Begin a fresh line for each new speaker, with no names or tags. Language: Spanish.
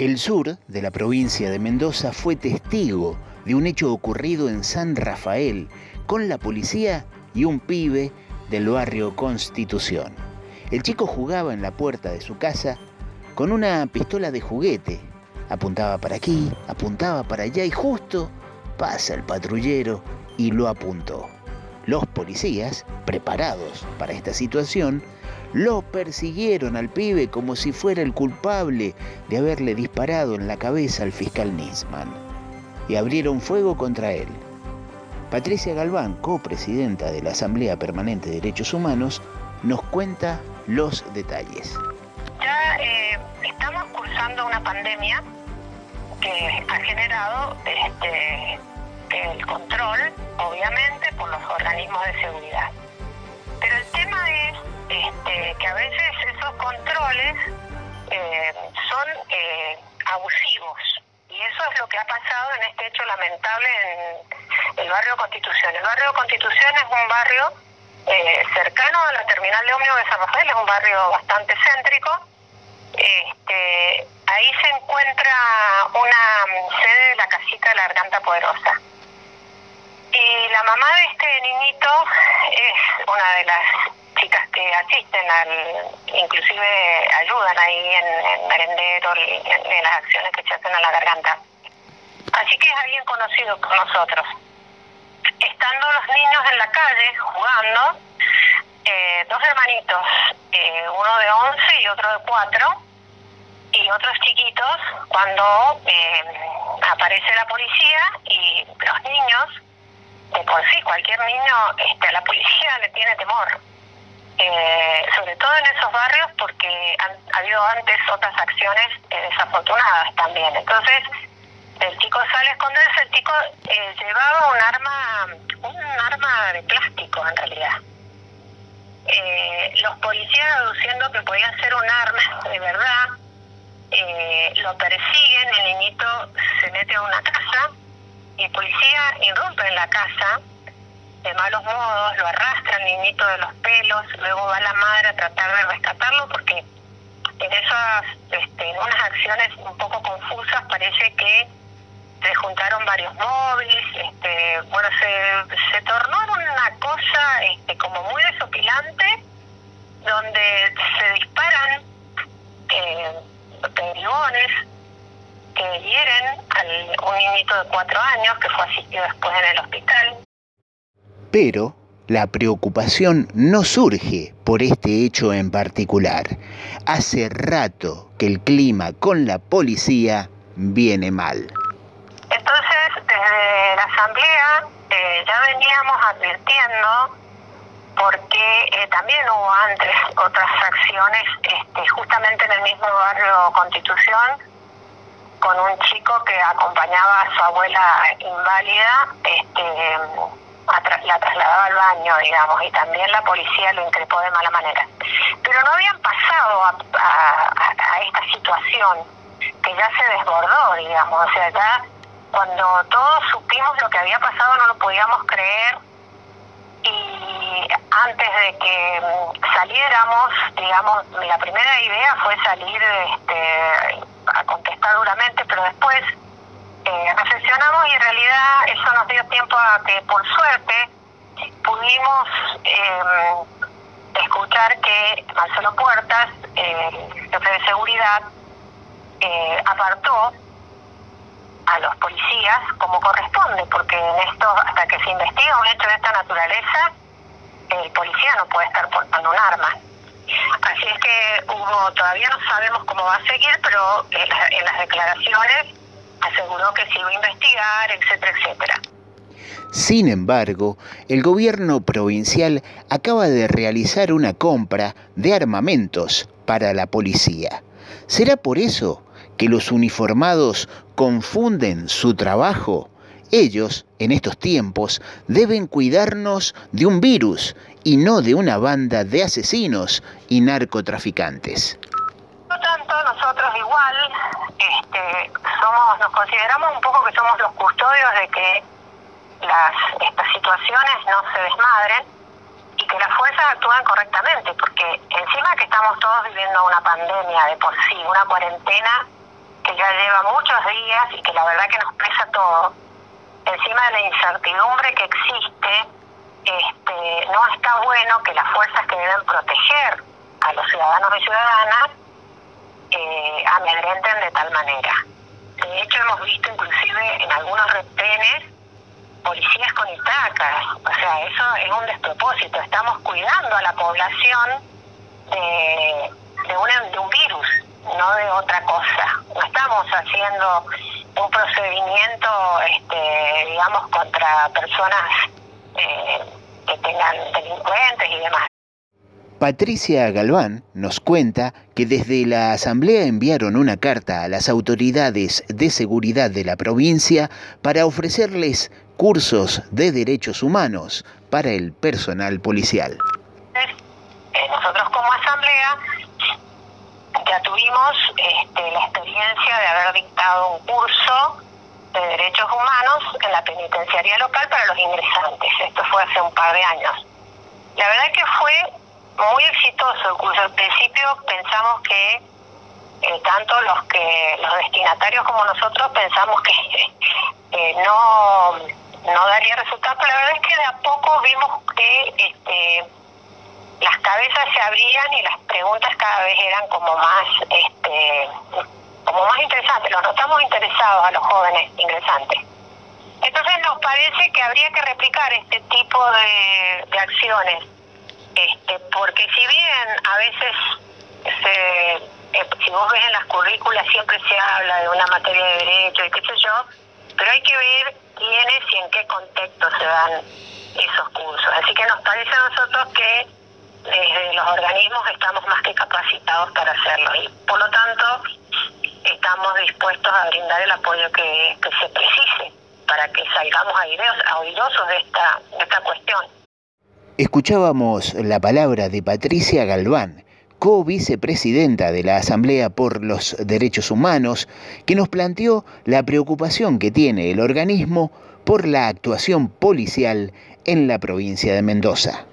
El sur de la provincia de Mendoza fue testigo de un hecho ocurrido en San Rafael con la policía y un pibe del barrio Constitución. El chico jugaba en la puerta de su casa con una pistola de juguete. Apuntaba para aquí, apuntaba para allá y justo pasa el patrullero y lo apuntó. Los policías, preparados para esta situación, lo persiguieron al pibe como si fuera el culpable de haberle disparado en la cabeza al fiscal Nisman y abrieron fuego contra él. Patricia Galván, copresidenta de la Asamblea Permanente de Derechos Humanos, nos cuenta los detalles.
Ya eh, estamos cursando una pandemia que ha generado este, el control, obviamente, por los organismos de seguridad. Pero el tema es este, eh, son eh, abusivos. Y eso es lo que ha pasado en este hecho lamentable en el barrio Constitución. El barrio Constitución es un barrio eh, cercano a la terminal de ómnibus de San Rafael, es un barrio bastante céntrico. Este, ahí se encuentra una sede de la casita de la Garganta Poderosa. Y la mamá de este niñito es una de las chicas que asisten al, inclusive ayudan ahí en, en merendero, en, las acciones que se hacen a la garganta. Así que es alguien conocido por nosotros. Estando los niños en la calle jugando, eh, dos hermanitos, eh, uno de 11 y otro de 4, y otros chiquitos, cuando eh, aparece la policía y los niños de por sí, cualquier niño este, a la policía le tiene temor. Eh, sobre todo en esos barrios porque han habido antes otras acciones eh, desafortunadas también. Entonces, el chico sale a esconderse, el chico eh, llevaba un arma, un arma de plástico en realidad. los policías aduciendo que podía ser un arma de verdad, lo persiguen, el niñito se mete a una casa y el policía irrumpe en la casa de malos modos, lo arrastra al niñito de los pelos, luego va la madre a tratar de rescatarlo porque en esas, este, en unas acciones un poco confusas parece que se juntaron varios móviles, este, bueno, se, se tornó en una cosa este, como muy desopilante, donde se disparan eh, perigones que hieren a un niñito de cuatro años que fue asistido después en el hospital.
Pero la preocupación no surge por este hecho en particular. Hace rato que el clima con la policía viene mal.
Entonces, desde la Asamblea eh, ya veníamos advirtiendo porque eh, también hubo antes otras acciones este, justamente en el mismo barrio Constitución con un chico que acompañaba a su abuela inválida, este, la trasladaba al baño, digamos, y también la policía lo increpó de mala manera. Pero no habían pasado a, esta situación que ya se desbordó, digamos, o sea, ya cuando todos supimos lo que había pasado no lo podíamos creer y antes de que saliéramos, digamos, la primera idea fue salir este, a contestar duramente, pero después eh, reflexionamos y en realidad eso nos dio tiempo a que por suerte pudimos em, escuchar que Marcelo Puertas, el jefe de seguridad, eh, apartó a los policías como corresponde, porque en esto, hasta que se investiga un hecho de esta naturaleza, el policía no puede estar portando un arma. Así es que hubo, todavía no sabemos cómo va a seguir, pero en, las declaraciones aseguró que se iba a investigar, etcétera, etcétera.
Sin embargo, el gobierno provincial acaba de realizar una compra de armamentos para la policía. ¿Será por eso que los uniformados confunden su trabajo? Ellos, en estos tiempos, deben cuidarnos de un virus y no de una banda de asesinos y narcotraficantes.
Nosotros igual este, somos, nos consideramos un poco que somos los custodios de que las, estas situaciones no se desmadren y que las fuerzas actúen correctamente, porque encima que estamos todos viviendo una pandemia de por sí, una cuarentena que ya lleva muchos días y que la verdad que nos pesa todo, encima de la incertidumbre que existe, este, no está bueno que las fuerzas que deben proteger a los ciudadanos y ciudadanas eh, amedrenten de tal manera. De hecho, hemos visto inclusive en algunos retenes policías con itacas. O sea, eso es un despropósito. Estamos cuidando a la población de, de, un virus, no de otra cosa. No estamos haciendo un procedimiento, este, digamos, contra personas eh, que tengan delincuentes y demás.
Patricia Galván nos cuenta que desde la Asamblea enviaron una carta a las autoridades de seguridad de la provincia para ofrecerles cursos de derechos humanos para el personal policial.
Eh, nosotros como Asamblea ya tuvimos este, la experiencia de haber dictado un curso de derechos humanos en la penitenciaría local para los ingresantes. Esto fue hace un par de años. La verdad que fue muy exitoso curso. Al principio pensamos que eh, tanto los que los destinatarios como nosotros pensamos que no no daría resultados, pero la verdad es que de a poco vimos que este las cabezas se abrían y las preguntas cada vez eran como más este como más interesantes, los notamos interesados a los jóvenes ingresantes. Entonces nos parece que habría que replicar este tipo de acciones, este, porque si bien a veces se, eh, si vos ves en las currículas siempre se habla de una materia de derecho y qué sé yo, pero hay que ver quiénes y en qué contexto se dan esos cursos. Así que nos parece a nosotros que desde los organismos estamos más que capacitados para hacerlo y por lo tanto estamos dispuestos a brindar el apoyo que, se precise para que salgamos airosos de esta, de esta cuestión.
Escuchábamos la palabra de Patricia Galván, co-vicepresidenta de la Asamblea por los Derechos Humanos, que nos planteó la preocupación que tiene el organismo por la actuación policial en la provincia de Mendoza.